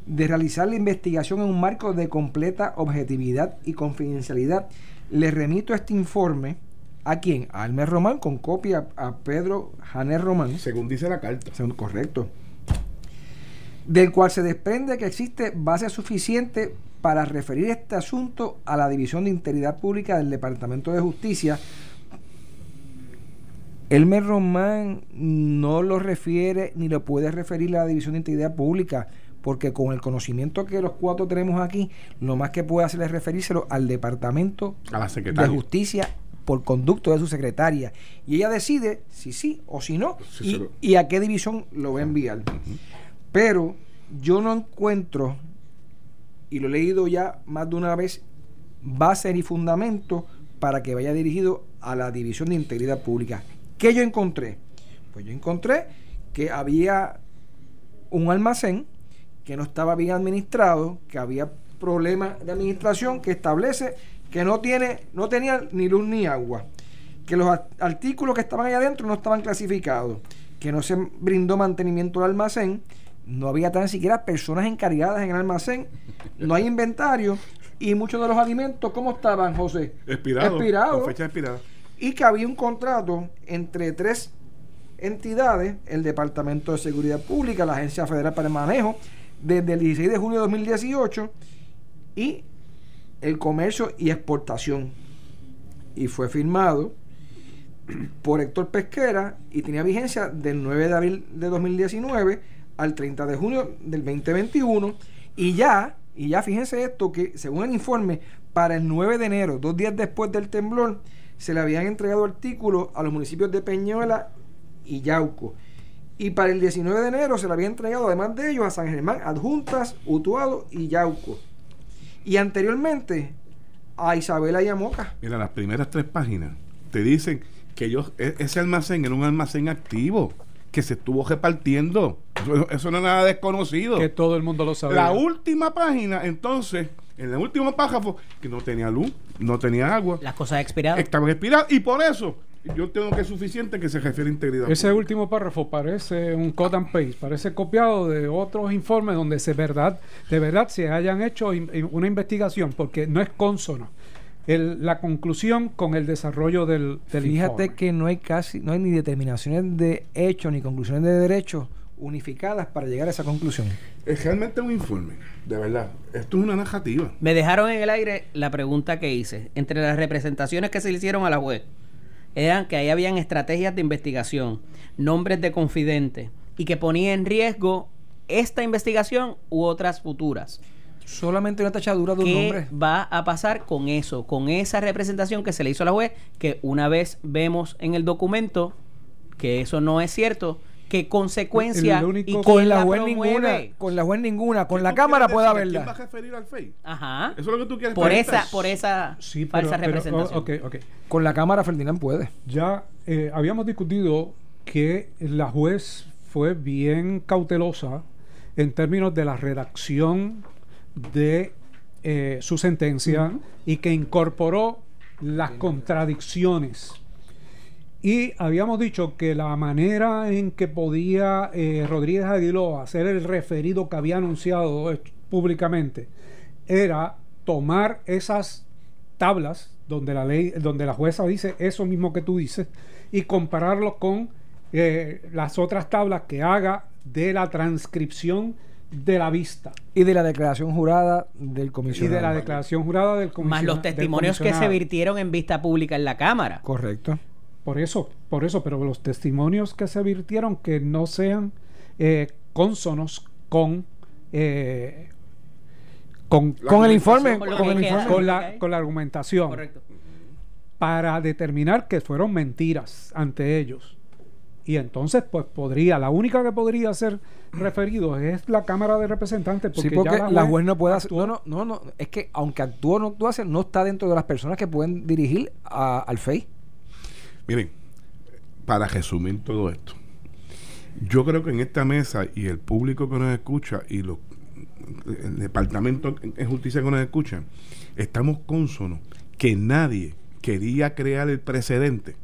[SPEAKER 4] De realizar la investigación en un marco de completa objetividad y confidencialidad. Le remito este informe a quién? A Elmer Román, con copia a Pedro Janer Román.
[SPEAKER 3] Según dice la carta.
[SPEAKER 4] Segundo, correcto. Del cual se desprende que existe base suficiente para referir este asunto a la División de Integridad Pública del Departamento de Justicia. Elmer Román no lo refiere ni lo puede referir a la División de Integridad Pública, porque con el conocimiento que los cuatro tenemos aquí, lo más que puede hacer es referírselo al Departamento
[SPEAKER 3] A la
[SPEAKER 4] de. Justicia por conducto de su secretaria. Y ella decide si sí o si no
[SPEAKER 3] Sí,
[SPEAKER 4] y,
[SPEAKER 3] se lo-
[SPEAKER 4] y a qué división lo va a enviar. Pero yo no encuentro, y lo he leído ya más de una vez, base y fundamento para que vaya dirigido a la División de Integridad Pública. ¿Qué yo encontré? Pues yo encontré que había un almacén que no estaba bien administrado, que había problemas de administración que establece que no tiene no tenía ni luz ni agua, que los artículos que estaban allá adentro no estaban clasificados, que no se brindó mantenimiento al almacén, no había tan siquiera personas encargadas en el almacén, no hay inventario y muchos de los alimentos ¿cómo estaban, José?
[SPEAKER 3] Expirado.
[SPEAKER 4] Expirado.
[SPEAKER 3] Fecha expirada.
[SPEAKER 4] y que había un contrato entre tres entidades, el Departamento de Seguridad Pública, la Agencia Federal para el Manejo, desde el 16 de junio de 2018 y el Comercio y Exportación. Y fue firmado por Héctor Pesquera y tenía vigencia del 9 de abril de 2019 al 30 de junio del 2021 y ya, y ya fíjense esto que según el informe para el 9 de enero, dos días después del temblor, se le habían entregado artículos a los municipios de Peñuela y Yauco. Y para el 19 de enero se le había entregado, además de ellos, a San Germán, Adjuntas, Utuado y Yauco. Y anteriormente a Isabela y a Moca.
[SPEAKER 3] Mira, las primeras tres páginas te dicen que ellos, e- ese almacén era un almacén activo, que se estuvo repartiendo. Eso, eso no es nada desconocido.
[SPEAKER 5] Que todo el mundo lo sabe.
[SPEAKER 3] La última página, entonces, en la última párrafo, que no tenía luz, no tenía agua,
[SPEAKER 2] Las cosas expiradas.
[SPEAKER 3] estaban expiradas, y por eso yo tengo que es suficiente que se refiere a integridad.
[SPEAKER 5] Ese
[SPEAKER 3] pública.
[SPEAKER 5] último párrafo parece un cut and paste, parece copiado de otros informes donde se verdad, de verdad se hayan hecho in- in- una investigación, porque no es consono el- la conclusión con el desarrollo del, del
[SPEAKER 4] Fíjate
[SPEAKER 5] informe.
[SPEAKER 4] que no hay casi, no hay ni determinaciones de hecho ni conclusiones de derecho unificadas para llegar a esa conclusión.
[SPEAKER 3] Es realmente un informe, de verdad. Esto es una narrativa.
[SPEAKER 2] Me dejaron en el aire la pregunta que hice. Entre las representaciones que se le hicieron a la juez, eran que ahí habían estrategias de investigación, nombres de confidentes, y que ponía en riesgo esta investigación u otras futuras.
[SPEAKER 4] Solamente una tachadura de un
[SPEAKER 2] ¿Qué
[SPEAKER 4] nombre.
[SPEAKER 2] va a pasar con eso? Con esa representación que se le hizo a la juez, que una vez vemos en el documento que eso no es cierto, ¿qué consecuencia
[SPEAKER 5] El único-
[SPEAKER 2] y
[SPEAKER 4] Con
[SPEAKER 2] quién
[SPEAKER 4] la
[SPEAKER 2] la
[SPEAKER 4] juez ninguna, con la juez ninguna, con
[SPEAKER 3] ¿Qué
[SPEAKER 4] la cámara
[SPEAKER 3] quieres
[SPEAKER 4] puede
[SPEAKER 3] decir? ¿A ¿Quién va a
[SPEAKER 4] haberla.
[SPEAKER 3] referir al FEI?
[SPEAKER 2] Ajá.
[SPEAKER 3] Eso es lo que tú quieres
[SPEAKER 2] Por esa, por esa
[SPEAKER 5] Sí,
[SPEAKER 2] falsa
[SPEAKER 5] pero-
[SPEAKER 2] representación.
[SPEAKER 5] oh, ok, ok.
[SPEAKER 4] Con la cámara Ferdinand puede.
[SPEAKER 5] Ya eh, habíamos discutido que la juez fue bien cautelosa en términos de la redacción de eh, su sentencia y que incorporó las contradicciones. Y habíamos dicho que la manera en que podía eh, Rodríguez Aguiló hacer el referido que había anunciado públicamente era tomar esas tablas donde la ley, donde la jueza dice eso mismo que tú dices y compararlo con eh, las otras tablas que haga de la transcripción de la vista
[SPEAKER 4] Y de la declaración jurada del
[SPEAKER 5] y
[SPEAKER 4] comisionado.
[SPEAKER 5] de la declaración jurada del
[SPEAKER 2] Más
[SPEAKER 5] comisiona-
[SPEAKER 2] los testimonios que se
[SPEAKER 5] comisionado.
[SPEAKER 2] virtieron en vista pública en la Cámara.
[SPEAKER 4] Correcto.
[SPEAKER 5] Por eso, por eso, pero los testimonios que se virtieron que no sean eh, consonos con eh, con,
[SPEAKER 4] el informe,
[SPEAKER 2] Con lo
[SPEAKER 4] con
[SPEAKER 2] que
[SPEAKER 4] el
[SPEAKER 2] queda.
[SPEAKER 4] informe.
[SPEAKER 5] con la, con la argumentación
[SPEAKER 2] Correcto.
[SPEAKER 5] para determinar que fueron mentiras ante ellos. Y entonces, pues podría, la única que podría ser referido es la Cámara de Representantes, porque,
[SPEAKER 4] sí, porque
[SPEAKER 5] ya
[SPEAKER 4] la juez no puede hacer. No, no, no, no. Es que aunque actúa o no actúa, no está dentro de las personas que pueden dirigir a- al FEI.
[SPEAKER 3] Miren, para resumir todo esto, yo creo que en esta mesa y el público que nos escucha y los, el departamento en justicia que nos escucha, estamos consonos que nadie quería crear el precedente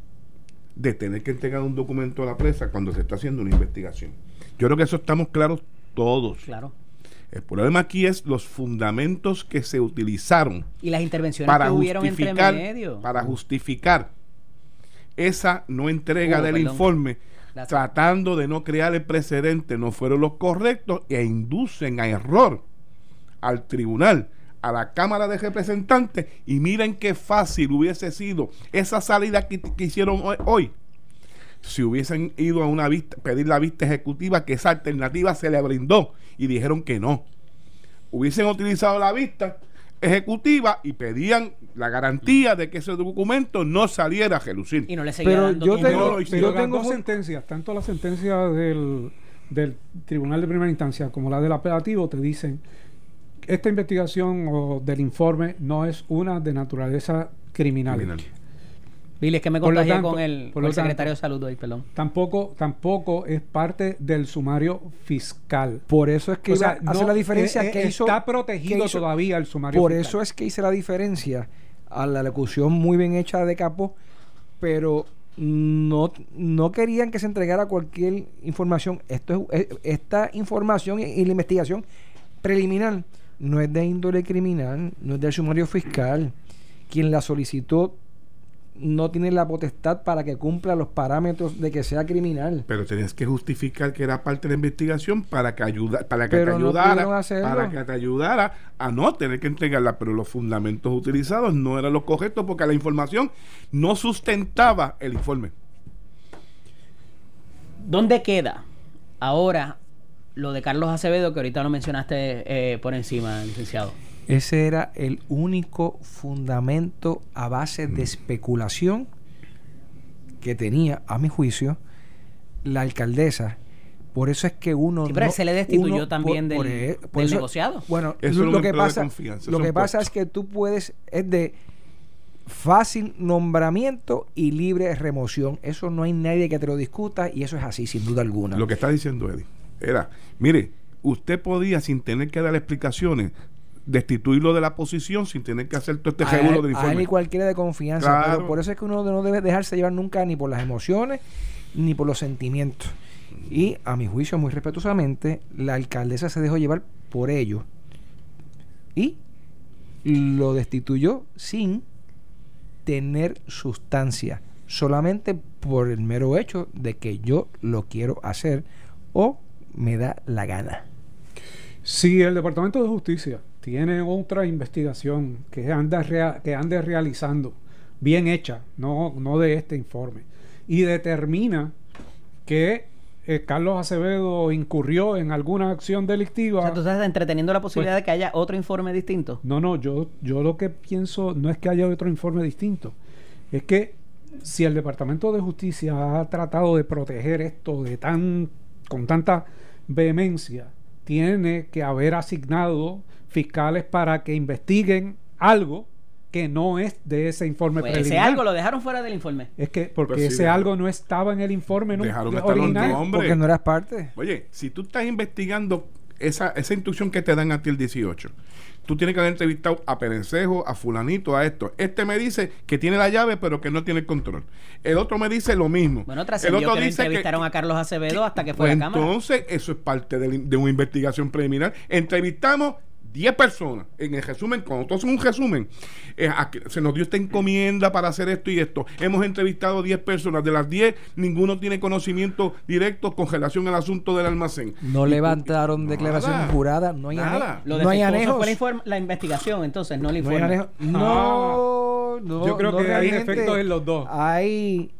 [SPEAKER 3] de tener que entregar un documento a la prensa cuando se está haciendo una investigación. Yo creo que eso estamos claros todos.
[SPEAKER 2] Claro.
[SPEAKER 3] El problema aquí es los fundamentos que se utilizaron
[SPEAKER 2] Y las intervenciones
[SPEAKER 3] para
[SPEAKER 2] que hubieron entre medio.
[SPEAKER 3] para justificar esa no entrega
[SPEAKER 2] Uh,
[SPEAKER 3] del
[SPEAKER 2] perdón.
[SPEAKER 3] informe tratando de no crear el precedente no fueron los correctos e inducen a error al tribunal a la Cámara de Representantes y miren qué fácil hubiese sido esa salida que, que hicieron hoy, hoy. si hubiesen ido a una vista, pedir la vista ejecutiva, que esa alternativa se le brindó y dijeron que no. Hubiesen utilizado la vista ejecutiva y pedían la garantía de que ese documento no saliera a relucir.
[SPEAKER 2] Y no le seguía
[SPEAKER 4] Pero
[SPEAKER 2] dando
[SPEAKER 4] yo tengo-
[SPEAKER 3] No.
[SPEAKER 5] Pero las
[SPEAKER 4] tengo
[SPEAKER 5] dos sentencias, tanto la sentencia del, del Tribunal de Primera Instancia como la del apelativo, te dicen esta investigación o del informe no es una de naturaleza criminal.
[SPEAKER 3] Criminal.
[SPEAKER 2] Billy, es que me contagié
[SPEAKER 5] tanto-
[SPEAKER 2] con el, con secretario
[SPEAKER 5] tanto-
[SPEAKER 2] de salud hoy, perdón.
[SPEAKER 5] Tampoco, tampoco es parte del sumario fiscal.
[SPEAKER 4] Por eso es que
[SPEAKER 5] O
[SPEAKER 4] iba
[SPEAKER 5] sea, no-
[SPEAKER 4] la diferencia
[SPEAKER 5] eh, eh,
[SPEAKER 4] que hizo.
[SPEAKER 5] está protegido
[SPEAKER 4] que hizo-
[SPEAKER 5] todavía el sumario
[SPEAKER 4] Por
[SPEAKER 5] fiscal.
[SPEAKER 4] eso es que hice la diferencia a la locución muy bien hecha de Capo, pero no, no querían que se entregara cualquier información. Esto es, eh, esta información y, y la investigación preliminar no es de índole criminal, no es del sumario fiscal. Quien la solicitó no tiene la potestad para que cumpla los parámetros de que sea criminal.
[SPEAKER 3] Pero tenías que justificar que era parte de la investigación para que ayuda, para que
[SPEAKER 4] Pero
[SPEAKER 3] te
[SPEAKER 4] no
[SPEAKER 3] ayudara, para que te ayudara a no tener que entregarla, pero los fundamentos utilizados no eran los correctos porque la información no sustentaba el informe.
[SPEAKER 2] ¿Dónde queda ahora lo de Carlos Acevedo, que ahorita lo mencionaste eh, por encima, licenciado?
[SPEAKER 4] Ese era el único fundamento a base de especulación que tenía, a mi juicio, la alcaldesa. Por eso es que uno.
[SPEAKER 2] Sí, pero
[SPEAKER 4] no-
[SPEAKER 2] se le destituyó
[SPEAKER 4] uno-
[SPEAKER 2] también del-
[SPEAKER 4] e-
[SPEAKER 2] del negociado.
[SPEAKER 4] Bueno,
[SPEAKER 3] Eso
[SPEAKER 4] lo, lo que pasa, lo que pasa es que tú puedes. Es de fácil nombramiento y libre remoción. Eso no hay nadie que te lo discuta y eso es así, sin duda alguna.
[SPEAKER 3] Lo que está diciendo Eddie era, mire, usted podía sin tener que dar explicaciones destituirlo de la posición sin tener que hacer todo este regulo
[SPEAKER 4] él,
[SPEAKER 3] del
[SPEAKER 4] a él y cualquiera de confianza.
[SPEAKER 3] Claro.
[SPEAKER 4] Pero por eso es que uno no debe dejarse llevar nunca ni por las emociones ni por los sentimientos. Y a mi juicio, muy respetuosamente, la alcaldesa se dejó llevar por ello. Y lo destituyó sin tener sustancia. Solamente por el mero hecho de que yo lo quiero hacer o me da la gana.
[SPEAKER 5] Si el Departamento de Justicia tiene otra investigación que anda, rea- que ande realizando, bien hecha, no, no de este informe, y determina que eh, Carlos Acevedo incurrió en alguna acción delictiva.
[SPEAKER 2] O sea, tú estás entreteniendo la posibilidad
[SPEAKER 5] Pues-
[SPEAKER 2] de que haya otro informe distinto.
[SPEAKER 5] No, no, yo, yo lo que pienso no es que haya otro informe distinto, es que si el Departamento de Justicia ha tratado de proteger esto de tan con tanta vehemencia, tiene que haber asignado fiscales para que investiguen algo que no es de ese informe
[SPEAKER 2] Pues ese
[SPEAKER 5] preliminar.
[SPEAKER 2] algo lo dejaron fuera del informe.
[SPEAKER 5] Es que porque
[SPEAKER 3] Pues sí,
[SPEAKER 5] ese
[SPEAKER 3] dejaron-
[SPEAKER 5] algo no estaba en el informe nu-
[SPEAKER 3] Dejaron estar los
[SPEAKER 5] original.
[SPEAKER 3] nombres.
[SPEAKER 4] Porque no eras parte.
[SPEAKER 3] Oye, si tú estás investigando esa, esa instrucción que te dan a ti el 18, tú tienes que haber entrevistado a Perencejo, a fulanito, a esto. Este me dice que tiene la llave pero que no tiene el control. El otro me dice lo mismo.
[SPEAKER 2] Bueno,
[SPEAKER 3] el
[SPEAKER 2] trascendió
[SPEAKER 3] otro
[SPEAKER 2] que no
[SPEAKER 3] dice
[SPEAKER 2] entrevistaron a Carlos Acevedo hasta que fue
[SPEAKER 3] Pues
[SPEAKER 2] a la Cámara.
[SPEAKER 3] entonces, eso es parte de, la- de una investigación preliminar. Entrevistamos 10 personas. En el resumen, cuando tú haces un resumen, eh, aquí se nos dio esta encomienda para hacer esto y esto. Hemos entrevistado 10 personas. De las 10, ninguno tiene conocimiento directo con relación al asunto del almacén.
[SPEAKER 4] No
[SPEAKER 3] Y-
[SPEAKER 4] levantaron
[SPEAKER 3] Nada.
[SPEAKER 4] declaraciones juradas, no hay,
[SPEAKER 3] Nada.
[SPEAKER 2] Lo
[SPEAKER 4] no hay
[SPEAKER 2] defectuoso
[SPEAKER 4] anejos.
[SPEAKER 2] fue la, investigación, entonces, no
[SPEAKER 4] hay
[SPEAKER 2] informe.
[SPEAKER 4] anejos. No, no,
[SPEAKER 5] Yo creo
[SPEAKER 4] no
[SPEAKER 5] que hay defectos en los dos.
[SPEAKER 4] Hay.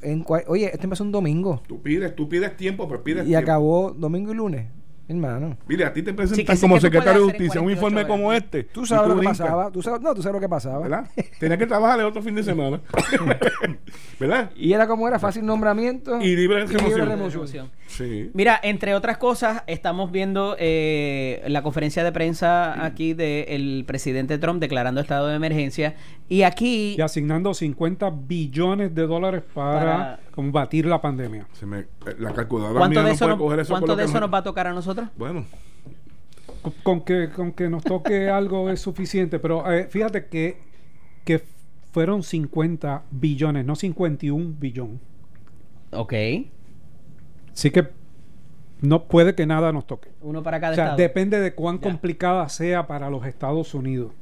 [SPEAKER 4] En cua- Oye, esto empezó un domingo
[SPEAKER 3] Tú pides, tú pides tiempo, pues pides
[SPEAKER 4] y
[SPEAKER 3] tiempo.
[SPEAKER 4] acabó domingo y lunes, hermano.
[SPEAKER 3] Mire, a ti te presentan
[SPEAKER 2] sí
[SPEAKER 3] como secretario de justicia un
[SPEAKER 2] 48
[SPEAKER 3] informe
[SPEAKER 2] horas.
[SPEAKER 3] como este.
[SPEAKER 4] Tú
[SPEAKER 3] y
[SPEAKER 4] sabes lo que pasaba. Tú sabes, no, tú sabes lo que pasaba.
[SPEAKER 3] ¿Verdad? Tenía que trabajar el otro fin de semana. ¿Verdad?
[SPEAKER 4] Y era como era fácil nombramiento
[SPEAKER 3] Y libre remoción.
[SPEAKER 4] remoción.
[SPEAKER 3] Sí.
[SPEAKER 2] Mira, entre otras cosas, estamos viendo eh, la conferencia de prensa aquí del presidente Trump declarando estado de emergencia. Y aquí,
[SPEAKER 5] y asignando 50 billones de dólares para,
[SPEAKER 2] Para-
[SPEAKER 5] combatir la pandemia.
[SPEAKER 3] Se me, eh, la calculadora
[SPEAKER 2] ¿cuánto
[SPEAKER 3] mía
[SPEAKER 2] de
[SPEAKER 3] no
[SPEAKER 2] eso,
[SPEAKER 3] puede
[SPEAKER 2] nos,
[SPEAKER 3] coger eso
[SPEAKER 2] cuánto de
[SPEAKER 3] que
[SPEAKER 2] eso nos va a tocar a nosotros?
[SPEAKER 3] Bueno,
[SPEAKER 5] Con- Con que, con que nos toque algo es suficiente, pero eh, fíjate que, que fueron 50 billones, no 51 billón.
[SPEAKER 2] Ok.
[SPEAKER 5] Así que no puede que nada nos toque.
[SPEAKER 2] Uno para cada
[SPEAKER 5] O sea,
[SPEAKER 2] estado.
[SPEAKER 5] depende de cuán
[SPEAKER 2] Ya.
[SPEAKER 5] complicada sea para los Estados Unidos.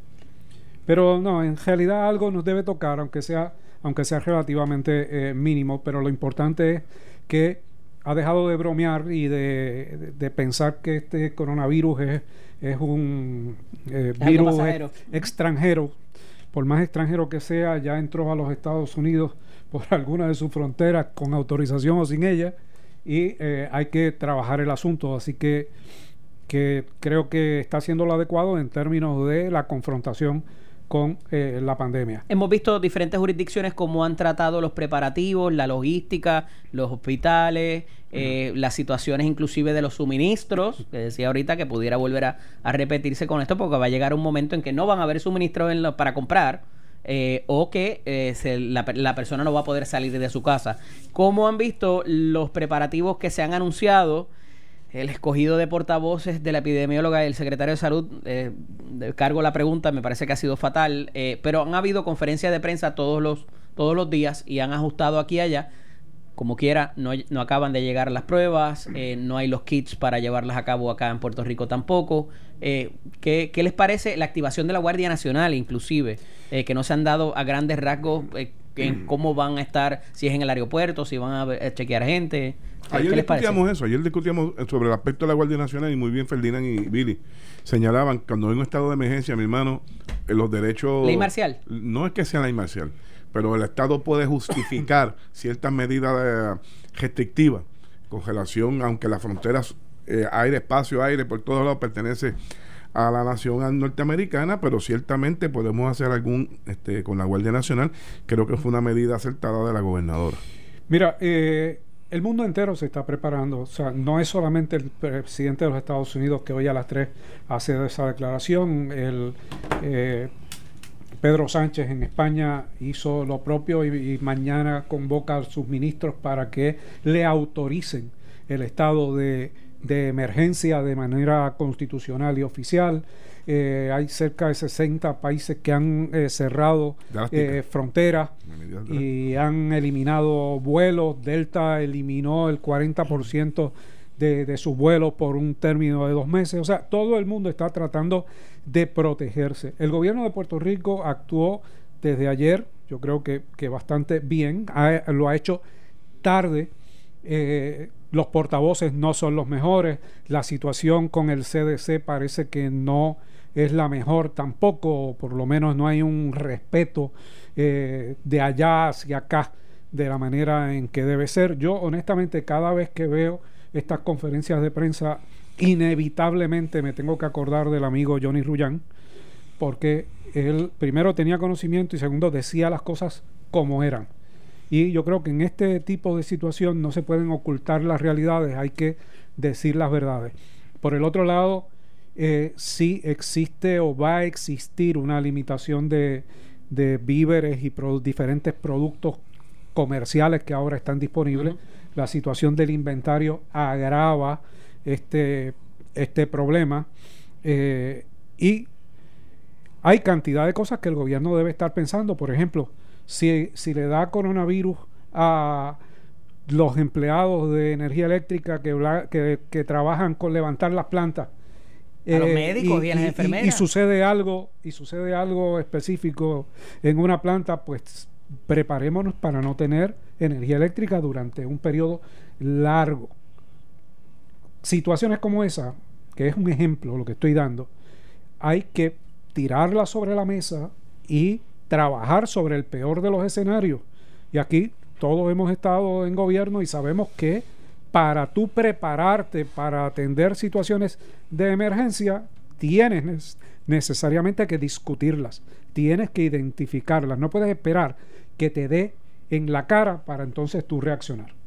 [SPEAKER 5] Pero no, en realidad algo nos debe tocar, aunque sea, aunque sea relativamente eh, mínimo. Pero lo importante es que ha dejado de bromear y de, de- de pensar que este coronavirus es, es un eh,
[SPEAKER 2] Es
[SPEAKER 5] virus ex- extranjero. Por más extranjero que sea, ya entró a los Estados Unidos por alguna de sus fronteras con autorización o sin ella y eh, hay que trabajar el asunto. Así que, que creo que está siendo lo adecuado en términos de la confrontación con eh, la pandemia.
[SPEAKER 2] Hemos visto diferentes jurisdicciones cómo han tratado los preparativos, la logística, los hospitales, eh, las situaciones inclusive de los suministros, que decía ahorita que pudiera volver a, repetirse con esto porque va a llegar un momento en que no van a haber suministros en para comprar. Eh, o que la, la, persona no va a poder salir de su casa. ¿Cómo han visto los preparativos que se han anunciado el escogido de portavoces de la epidemióloga y el secretario de salud, eh, cargo la pregunta, me parece que ha sido fatal, eh, pero han habido conferencias de prensa todos los, todos los días y han ajustado aquí y allá. Como quiera, no, no acaban de llegar las pruebas, eh, no hay los kits para llevarlas a cabo acá en Puerto Rico tampoco. Eh, ¿qué, ¿qué, les parece la activación de la Guardia Nacional, inclusive, que no se han dado a grandes rasgos en cómo van a estar, si es en el aeropuerto, si van a chequear gente?
[SPEAKER 3] Ayer discutíamos eso, ayer discutíamos sobre el aspecto de la Guardia Nacional y muy bien Ferdinand y Billy señalaban cuando hay un estado de emergencia, mi hermano, eh, los derechos...
[SPEAKER 2] Ley marcial.
[SPEAKER 3] No es que sea ley marcial, pero el Estado puede justificar ciertas medidas restrictivas con relación, aunque las fronteras, eh, aire, espacio, aire, por todos lados pertenece a la nación norteamericana, pero ciertamente podemos hacer algún este, con la Guardia Nacional. Creo que fue una medida acertada de la gobernadora.
[SPEAKER 5] Mira, eh, el mundo entero se está preparando. O sea, no es solamente el presidente de los Estados Unidos que hoy a las 3 hace esa declaración. El, eh, Pedro Sánchez en España hizo lo propio y, mañana convoca a sus ministros para que le autoricen el estado de, de emergencia de manera constitucional y oficial. Eh, hay cerca de 60 países que han eh, cerrado eh, fronteras y han eliminado vuelos. Delta eliminó el 40% de, de sus vuelos por un término de dos meses. O sea, todo el mundo está tratando de protegerse. El gobierno de Puerto Rico actuó desde ayer, yo creo que, bastante bien, lo ha hecho tarde. los portavoces no son los mejores, la situación con el CDC parece que no es la mejor tampoco, por lo menos no hay un respeto eh, de allá hacia acá de la manera en que debe ser. Yo honestamente cada vez que veo estas conferencias de prensa, inevitablemente me tengo que acordar del amigo Johnny Rullán, porque él primero tenía conocimiento y segundo decía las cosas como eran. Y yo creo que en este tipo de situación no se pueden ocultar las realidades, hay que decir las verdades. Por el otro lado, eh, si existe o va a existir una limitación de, víveres y diferentes productos comerciales que ahora están disponibles. La situación del inventario agrava este, este problema eh, y hay cantidad de cosas que el gobierno debe estar pensando. Por ejemplo, si, si le da coronavirus a los empleados de energía eléctrica que, que trabajan con levantar las plantas,
[SPEAKER 2] a los eh, médicos y, a las enfermeras.
[SPEAKER 5] Y, sucede algo, y sucede algo específico en una planta, pues preparémonos para no tener energía eléctrica durante un periodo largo. Situaciones como esa, que es un ejemplo lo que estoy dando, hay que tirarla sobre la mesa y trabajar sobre el peor de los escenarios. Y aquí todos hemos estado en gobierno y sabemos que para tú prepararte para atender situaciones de emergencia, tienes necesariamente que discutirlas, tienes que identificarlas, no puedes esperar que te dé en la cara para entonces tú reaccionar.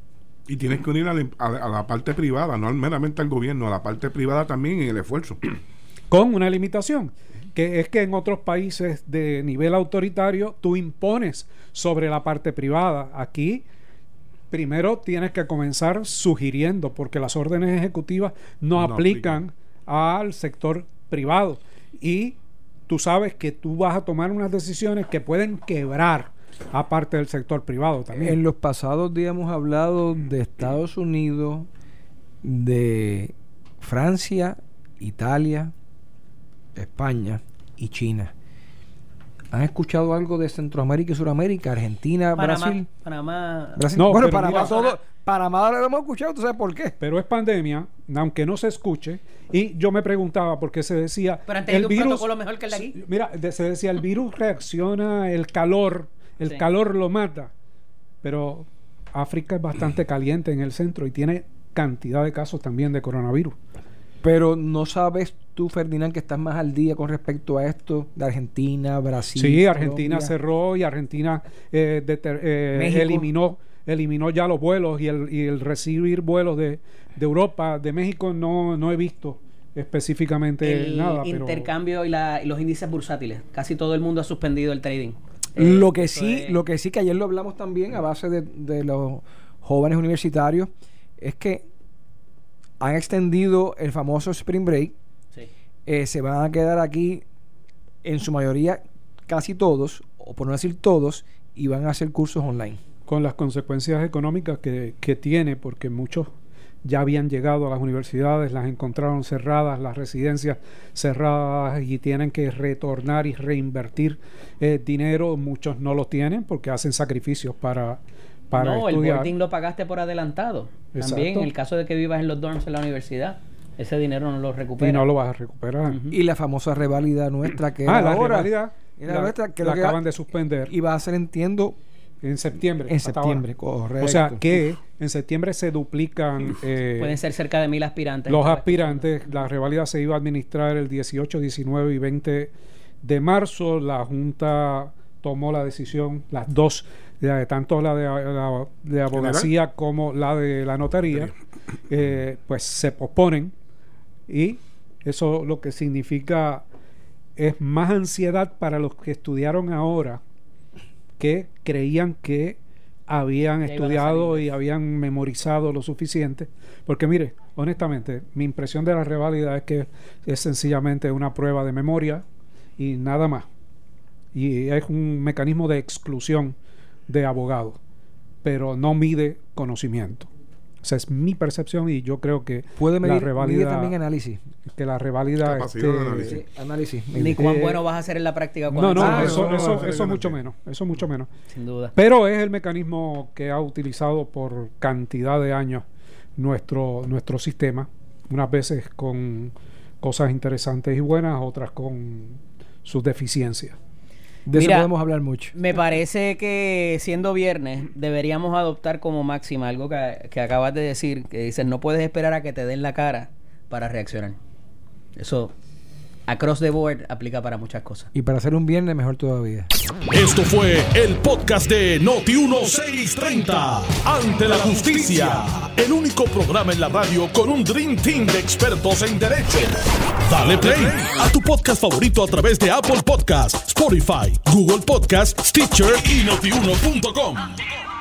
[SPEAKER 3] Y tienes que unir a la, parte privada, no meramente al gobierno, a la parte privada también en el esfuerzo.
[SPEAKER 5] Con una limitación, que es que en otros países de nivel autoritario tú impones sobre la parte privada. Aquí primero tienes que comenzar sugiriendo, porque las órdenes ejecutivas no, aplican, al sector privado. Y tú sabes que tú vas a tomar unas decisiones que pueden quebrar a parte del sector privado también.
[SPEAKER 4] En los pasados días hemos hablado de Estados Unidos, de Francia, Italia, España y China. ¿Han escuchado algo de Centroamérica y Suramérica? Argentina, Brasil.
[SPEAKER 2] Panamá.
[SPEAKER 4] Brasil. No, bueno, Panamá todo. Panamá lo hemos escuchado, ¿tú sabes por qué?
[SPEAKER 5] Pero es pandemia, aunque no se escuche. Y yo me preguntado por qué se decía.
[SPEAKER 2] Pero el virus, un protocolo mejor que el de aquí.
[SPEAKER 5] Mira, se decía el virus reacciona, el calor, el calor lo mata. pero África es bastante caliente en el centro y tiene cantidad de casos también de coronavirus.
[SPEAKER 4] Pero no sabes tú, Ferdinand, que estás más al día con respecto a esto de Argentina, Brasil.
[SPEAKER 5] Sí, Argentina
[SPEAKER 4] Colombia?
[SPEAKER 5] cerró y Argentina eh, deter- eh, eliminó eliminó ya los vuelos y el, y el recibir vuelos de, de Europa, de México no, no he visto específicamente
[SPEAKER 2] el
[SPEAKER 5] nada. pero-
[SPEAKER 2] intercambio y, la- y los índices bursátiles. Casi todo el mundo ha suspendido el trading.
[SPEAKER 4] Lo
[SPEAKER 2] Eh,
[SPEAKER 4] que
[SPEAKER 2] eso
[SPEAKER 4] sí,
[SPEAKER 2] es-
[SPEAKER 4] lo que sí que ayer lo hablamos también a base de, de los jóvenes universitarios es que han extendido el famoso Spring Break.
[SPEAKER 2] sí.
[SPEAKER 4] eh, se van a quedar aquí en su mayoría casi todos, o por no decir todos, y van a hacer cursos online.
[SPEAKER 5] con las consecuencias económicas que, que tiene, porque muchos ya habían llegado a las universidades, las encontraron cerradas, las residencias cerradas y tienen que retornar y reinvertir eh, dinero. Muchos no lo tienen porque hacen sacrificios para, para
[SPEAKER 2] no, el boarding lo pagaste por adelantado. También
[SPEAKER 5] Exacto.
[SPEAKER 2] en el caso de que vivas en los dorms en la universidad, ese dinero no lo recupera.
[SPEAKER 5] y no lo vas a recuperar.
[SPEAKER 4] Y la famosa reválida nuestra que
[SPEAKER 5] Ah,
[SPEAKER 4] era
[SPEAKER 5] la
[SPEAKER 4] ahora,
[SPEAKER 5] la,
[SPEAKER 4] nuestra, que
[SPEAKER 5] la
[SPEAKER 4] que
[SPEAKER 5] acaban de suspender
[SPEAKER 4] y va a ser, entiendo,
[SPEAKER 5] en septiembre.
[SPEAKER 4] en septiembre,
[SPEAKER 5] ahora.
[SPEAKER 4] correcto.
[SPEAKER 5] O sea que en septiembre se duplican eh,
[SPEAKER 2] Pueden ser cerca de mil aspirantes.
[SPEAKER 5] los aspirantes. La rivalidad se iba a administrar el 18, 19 y 20 de marzo. La Junta tomó la decisión, las dos, eh, tanto la de, la de abogacía como la de la notaría, eh, pues se posponen y eso lo que significa es más ansiedad para los que estudiaron ahora que creían que habían
[SPEAKER 2] Ya
[SPEAKER 5] estudiado y habían memorizado lo suficiente. Porque mire, honestamente, mi impresión de la reválida es que es sencillamente una prueba de memoria y nada más. Y es un mecanismo de exclusión de abogados, pero no mide conocimiento. Esa es mi percepción y yo creo que
[SPEAKER 4] puede
[SPEAKER 5] la
[SPEAKER 4] medir, medir
[SPEAKER 5] reválida,
[SPEAKER 4] también análisis.
[SPEAKER 5] que la
[SPEAKER 3] de
[SPEAKER 5] este,
[SPEAKER 3] análisis.
[SPEAKER 4] Sí, análisis.
[SPEAKER 2] Ni cuán
[SPEAKER 5] Eh,
[SPEAKER 2] bueno vas a hacer en la práctica.
[SPEAKER 5] no,
[SPEAKER 2] cuando
[SPEAKER 5] no,
[SPEAKER 4] Ah,
[SPEAKER 5] eso,
[SPEAKER 4] no, no,
[SPEAKER 5] eso,
[SPEAKER 3] no,
[SPEAKER 5] eso mucho
[SPEAKER 3] no.
[SPEAKER 5] menos, eso mucho menos.
[SPEAKER 2] Sin duda.
[SPEAKER 5] Pero es el mecanismo que ha utilizado por cantidad de años nuestro, nuestro sistema, unas veces con cosas interesantes y buenas, otras con sus deficiencias.
[SPEAKER 4] De eso podemos hablar mucho.
[SPEAKER 2] Me parece que siendo viernes deberíamos adoptar como máxima algo que, que acabas de decir, que dices, no puedes esperar a que te den la cara para reaccionar. Eso, across the board, aplica para muchas cosas.
[SPEAKER 4] Y para hacer un viernes, mejor todavía.
[SPEAKER 1] Esto fue el podcast de Noti1630. Ante la justicia. El único programa en la radio con un Dream Team de expertos en derecho. Dale play a tu podcast favorito a través de Apple Podcasts, Spotify, Google Podcasts, Stitcher y Notiuno.com.